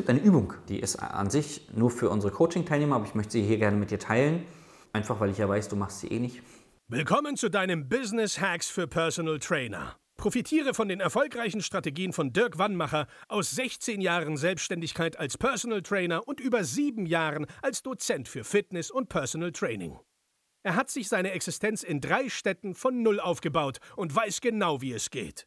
gibt eine Übung, die ist an sich nur für unsere Coaching-Teilnehmer, aber ich möchte sie hier gerne mit dir teilen. Einfach weil ich ja weiß, du machst sie eh nicht. Willkommen zu deinem Business Hacks für Personal Trainer. Profitiere von den erfolgreichen Strategien von Dirk Wannmacher aus 16 Jahren Selbstständigkeit als Personal Trainer und über sieben Jahren als Dozent für Fitness und Personal Training. Er hat sich seine Existenz in drei Städten von Null aufgebaut und weiß genau, wie es geht.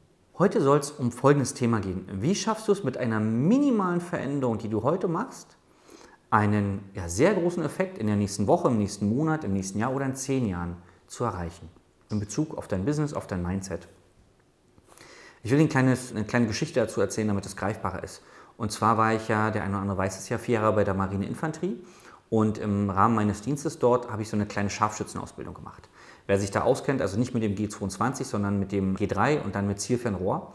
Heute soll es um folgendes Thema gehen. Wie schaffst du es mit einer minimalen Veränderung, die du heute machst, einen ja, sehr großen Effekt in der nächsten Woche, im nächsten Monat, im nächsten Jahr oder in zehn Jahren zu erreichen? In Bezug auf dein Business, auf dein Mindset. Ich will Ihnen eine kleine, eine kleine Geschichte dazu erzählen, damit es greifbarer ist. Und zwar war ich ja, der eine oder andere weiß es ja, vier Jahre bei der Marineinfanterie und im Rahmen meines Dienstes dort habe ich so eine kleine Scharfschützenausbildung gemacht. Wer sich da auskennt, also nicht mit dem G22, sondern mit dem G3 und dann mit Zielfernrohr.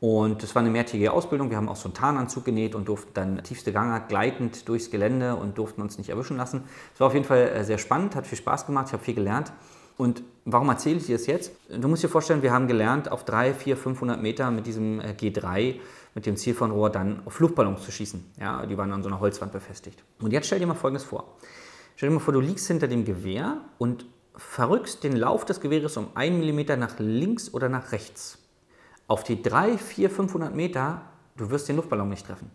Und das war eine mehrtägige Ausbildung. Wir haben auch so einen Tarnanzug genäht und durften dann tiefste Gangart gleitend durchs Gelände und durften uns nicht erwischen lassen. Es war auf jeden Fall äh, sehr spannend, hat viel Spaß gemacht, ich habe viel gelernt. Und warum erzähle ich dir das jetzt? Du musst dir vorstellen, wir haben gelernt, auf 3, 4, 500 Meter mit diesem äh, G3, mit dem Zielfernrohr, dann auf Luftballons zu schießen. Ja, die waren an so einer Holzwand befestigt. Und jetzt stell dir mal Folgendes vor. Stell dir mal vor, du liegst hinter dem Gewehr und verrückst den Lauf des Gewehres um 1 mm nach links oder nach rechts. Auf die 3, 4, 500 Meter, du wirst den Luftballon nicht treffen.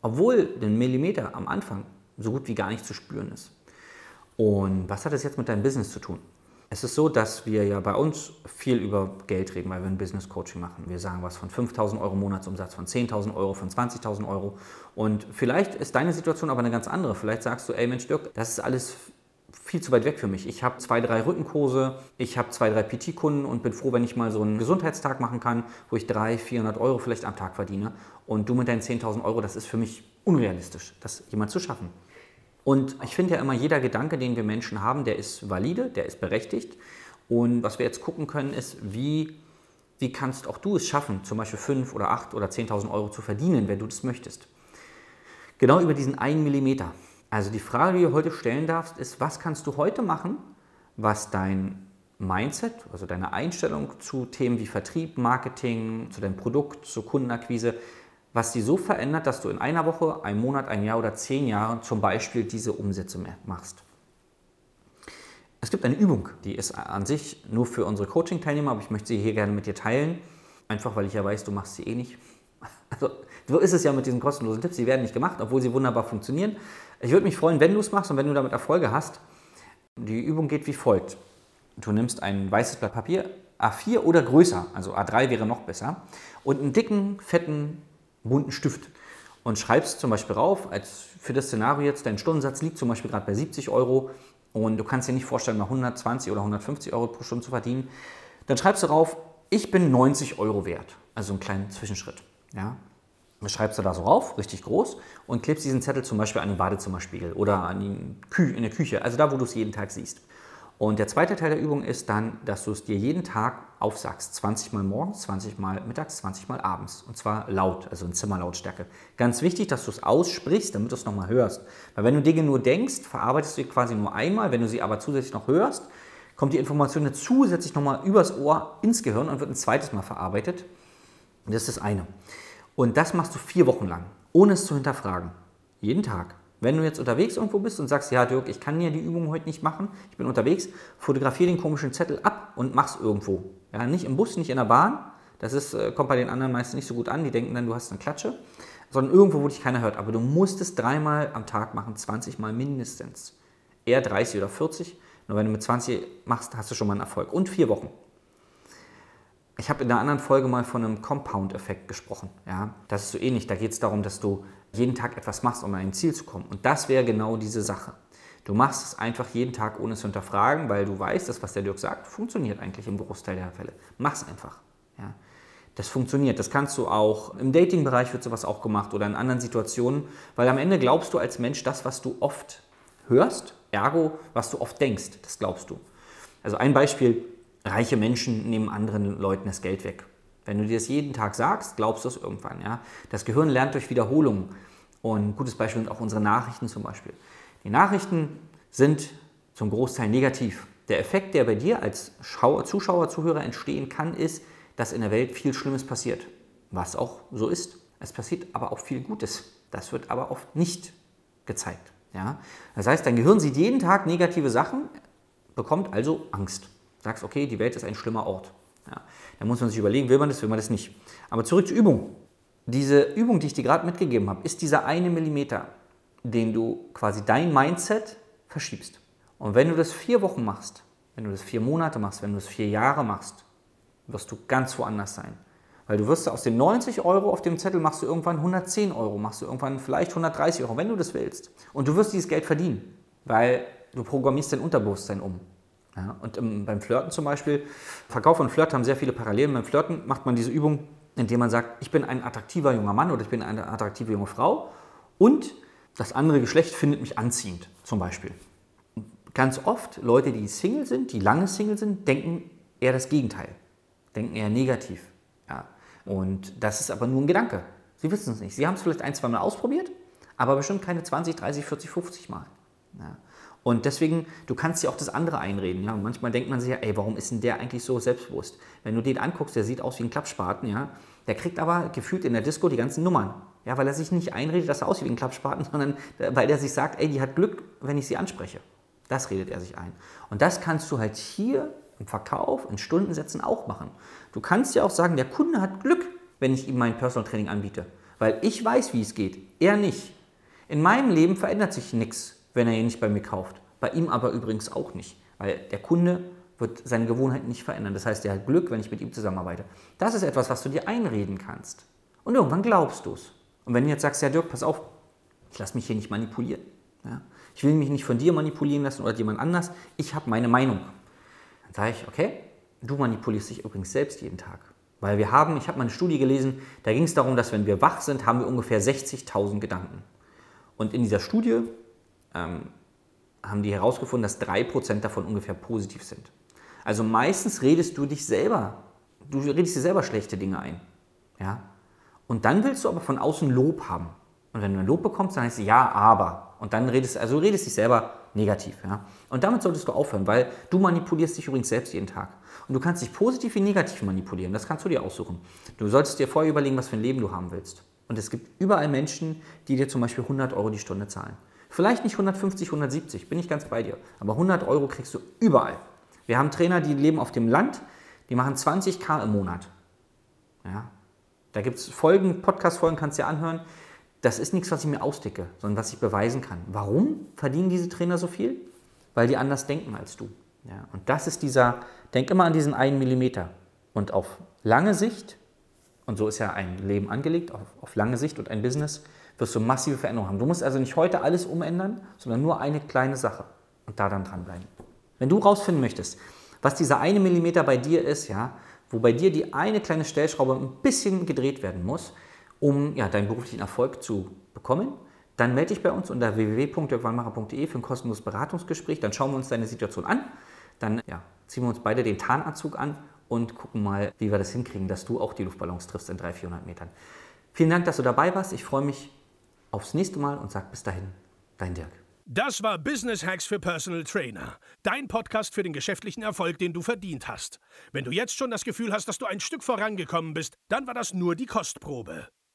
Obwohl den Millimeter am Anfang so gut wie gar nicht zu spüren ist. Und was hat das jetzt mit deinem Business zu tun? Es ist so, dass wir ja bei uns viel über Geld reden, weil wir ein Business Coaching machen. Wir sagen was von 5.000 Euro Monatsumsatz, von 10.000 Euro, von 20.000 Euro. Und vielleicht ist deine Situation aber eine ganz andere. Vielleicht sagst du, ey Mensch Dirk, das ist alles viel zu weit weg für mich. Ich habe zwei, drei Rückenkurse, ich habe zwei, drei PT-Kunden und bin froh, wenn ich mal so einen Gesundheitstag machen kann, wo ich 300, 400 Euro vielleicht am Tag verdiene. Und du mit deinen 10.000 Euro, das ist für mich unrealistisch, das jemand zu schaffen. Und ich finde ja immer, jeder Gedanke, den wir Menschen haben, der ist valide, der ist berechtigt. Und was wir jetzt gucken können, ist, wie, wie kannst auch du es schaffen, zum Beispiel 5 oder 8 oder 10.000 Euro zu verdienen, wenn du das möchtest. Genau über diesen einen Millimeter. Also die Frage, die du heute stellen darfst, ist, was kannst du heute machen, was dein Mindset, also deine Einstellung zu Themen wie Vertrieb, Marketing, zu deinem Produkt, zur Kundenakquise, was die so verändert, dass du in einer Woche, einem Monat, ein Jahr oder zehn Jahren zum Beispiel diese Umsätze machst. Es gibt eine Übung, die ist an sich nur für unsere Coaching-Teilnehmer, aber ich möchte sie hier gerne mit dir teilen, einfach weil ich ja weiß, du machst sie eh nicht. Also so ist es ja mit diesen kostenlosen Tipps, die werden nicht gemacht, obwohl sie wunderbar funktionieren. Ich würde mich freuen, wenn du es machst und wenn du damit Erfolge hast. Die Übung geht wie folgt. Du nimmst ein weißes Blatt Papier, A4 oder größer, also A3 wäre noch besser, und einen dicken, fetten, bunten Stift und schreibst zum Beispiel rauf, als für das Szenario jetzt, dein Stundensatz liegt zum Beispiel gerade bei 70 Euro und du kannst dir nicht vorstellen, mal 120 oder 150 Euro pro Stunde zu verdienen, dann schreibst du rauf, ich bin 90 Euro wert, also einen kleinen Zwischenschritt. Ja? Schreibst du da so rauf, richtig groß, und klebst diesen Zettel zum Beispiel an den Badezimmerspiegel oder an die Kü in der Küche, also da, wo du es jeden Tag siehst. Und der zweite Teil der Übung ist dann, dass du es dir jeden Tag aufsagst. 20 Mal morgens, 20 Mal mittags, 20 Mal abends. Und zwar laut, also in Zimmerlautstärke. Ganz wichtig, dass du es aussprichst, damit du es nochmal hörst. Weil wenn du Dinge nur denkst, verarbeitest du sie quasi nur einmal. Wenn du sie aber zusätzlich noch hörst, kommt die Information zusätzlich nochmal übers Ohr ins Gehirn und wird ein zweites Mal verarbeitet. Und das ist das eine. Und das machst du vier Wochen lang, ohne es zu hinterfragen. Jeden Tag. Wenn du jetzt unterwegs irgendwo bist und sagst, ja Dirk, ich kann ja die Übung heute nicht machen, ich bin unterwegs, fotografiere den komischen Zettel ab und mach's irgendwo. Ja, nicht im Bus, nicht in der Bahn. Das ist, äh, kommt bei den anderen meistens nicht so gut an. Die denken dann, du hast eine Klatsche. Sondern irgendwo, wo dich keiner hört. Aber du musst es dreimal am Tag machen, 20 Mal mindestens. Eher 30 oder 40. Nur wenn du mit 20 machst, hast du schon mal einen Erfolg. Und vier Wochen. Ich habe in einer anderen Folge mal von einem Compound-Effekt gesprochen. Ja? Das ist so ähnlich. Da geht es darum, dass du jeden Tag etwas machst, um an ein Ziel zu kommen. Und das wäre genau diese Sache. Du machst es einfach jeden Tag, ohne es zu hinterfragen, weil du weißt, dass was der Dirk sagt, funktioniert eigentlich im Großteil der Fälle. Mach es einfach. Ja? Das funktioniert. Das kannst du auch im Dating-Bereich wird sowas auch gemacht oder in anderen Situationen, weil am Ende glaubst du als Mensch das, was du oft hörst Ergo, was du oft denkst, das glaubst du. Also ein Beispiel, reiche Menschen nehmen anderen Leuten das Geld weg. Wenn du dir das jeden Tag sagst, glaubst du es irgendwann. Ja? Das Gehirn lernt durch Wiederholung. Und ein gutes Beispiel sind auch unsere Nachrichten zum Beispiel. Die Nachrichten sind zum Großteil negativ. Der Effekt, der bei dir als Schauer, Zuschauer, Zuhörer entstehen kann, ist, dass in der Welt viel Schlimmes passiert. Was auch so ist. Es passiert aber auch viel Gutes. Das wird aber oft nicht gezeigt. Ja? Das heißt, dein Gehirn sieht jeden Tag negative Sachen, bekommt also Angst. Sagst, okay, die Welt ist ein schlimmer Ort. Ja? Da muss man sich überlegen, will man das, will man das nicht. Aber zurück zur Übung. Diese Übung, die ich dir gerade mitgegeben habe, ist dieser eine Millimeter, den du quasi dein Mindset verschiebst. Und wenn du das vier Wochen machst, wenn du das vier Monate machst, wenn du das vier Jahre machst, wirst du ganz woanders sein. Weil du wirst aus den 90 Euro auf dem Zettel machst du irgendwann 110 Euro, machst du irgendwann vielleicht 130 Euro, wenn du das willst. Und du wirst dieses Geld verdienen, weil du programmierst dein Unterbewusstsein um. Ja, und im, beim Flirten zum Beispiel, Verkauf und Flirt haben sehr viele Parallelen. Beim Flirten macht man diese Übung, indem man sagt, ich bin ein attraktiver junger Mann oder ich bin eine attraktive junge Frau und das andere Geschlecht findet mich anziehend, zum Beispiel. Ganz oft Leute, die Single sind, die lange Single sind, denken eher das Gegenteil, denken eher negativ. Ja. Und das ist aber nur ein Gedanke. Sie wissen es nicht. Sie haben es vielleicht ein, zwei Mal ausprobiert, aber bestimmt keine 20, 30, 40, 50 Mal. Ja. Und deswegen, du kannst dir auch das andere einreden. Ja? Und manchmal denkt man sich ja, ey, warum ist denn der eigentlich so selbstbewusst? Wenn du den anguckst, der sieht aus wie ein Klappspaten, ja, der kriegt aber gefühlt in der Disco die ganzen Nummern. Ja, weil er sich nicht einredet, dass er aussieht wie ein Klappspaten, sondern weil er sich sagt, ey, die hat Glück, wenn ich sie anspreche. Das redet er sich ein. Und das kannst du halt hier im Verkauf, in Stundensätzen auch machen. Du kannst ja auch sagen, der Kunde hat Glück, wenn ich ihm mein Personal Training anbiete. Weil ich weiß, wie es geht. Er nicht. In meinem Leben verändert sich nichts wenn er ihn nicht bei mir kauft. Bei ihm aber übrigens auch nicht, weil der Kunde wird seine Gewohnheiten nicht verändern. Das heißt, er hat Glück, wenn ich mit ihm zusammenarbeite. Das ist etwas, was du dir einreden kannst. Und irgendwann glaubst du es. Und wenn du jetzt sagst, ja Dirk, pass auf, ich lasse mich hier nicht manipulieren. Ja? Ich will mich nicht von dir manipulieren lassen oder jemand anders. Ich habe meine Meinung. Dann sage ich, okay, du manipulierst dich übrigens selbst jeden Tag. Weil wir haben, ich habe mal eine Studie gelesen, da ging es darum, dass wenn wir wach sind, haben wir ungefähr 60.000 Gedanken. Und in dieser Studie ähm, haben die herausgefunden, dass 3% davon ungefähr positiv sind. Also meistens redest du dich selber, du redest dir selber schlechte Dinge ein. Ja? Und dann willst du aber von außen Lob haben. Und wenn du ein Lob bekommst, dann heißt es ja, aber. Und dann redest also du redest dich selber negativ. Ja? Und damit solltest du aufhören, weil du manipulierst dich übrigens selbst jeden Tag. Und du kannst dich positiv wie negativ manipulieren. Das kannst du dir aussuchen. Du solltest dir vorher überlegen, was für ein Leben du haben willst. Und es gibt überall Menschen, die dir zum Beispiel 100 Euro die Stunde zahlen. Vielleicht nicht 150, 170, bin ich ganz bei dir. Aber 100 Euro kriegst du überall. Wir haben Trainer, die leben auf dem Land, die machen 20k im Monat. Ja? Da gibt es Folgen, Podcast-Folgen kannst du dir anhören. Das ist nichts, was ich mir ausdicke, sondern was ich beweisen kann. Warum verdienen diese Trainer so viel? Weil die anders denken als du. Ja? Und das ist dieser, denk immer an diesen einen Millimeter. Und auf lange Sicht, und so ist ja ein Leben angelegt, auf, auf lange Sicht und ein Business, wirst du massive Veränderungen haben. Du musst also nicht heute alles umändern, sondern nur eine kleine Sache und da dann dranbleiben. Wenn du rausfinden möchtest, was dieser eine Millimeter bei dir ist, ja, wo bei dir die eine kleine Stellschraube ein bisschen gedreht werden muss, um ja, deinen beruflichen Erfolg zu bekommen, dann melde dich bei uns unter www.dirkwannmacher.de für ein kostenloses Beratungsgespräch. Dann schauen wir uns deine Situation an. Dann ja, ziehen wir uns beide den Tarnanzug an und gucken mal, wie wir das hinkriegen, dass du auch die Luftballons triffst in 300, 400 Metern. Vielen Dank, dass du dabei warst. Ich freue mich aufs nächste Mal und sag bis dahin, dein Dirk. Das war Business Hacks für Personal Trainer. Dein Podcast für den geschäftlichen Erfolg, den du verdient hast. Wenn du jetzt schon das Gefühl hast, dass du ein Stück vorangekommen bist, dann war das nur die Kostprobe.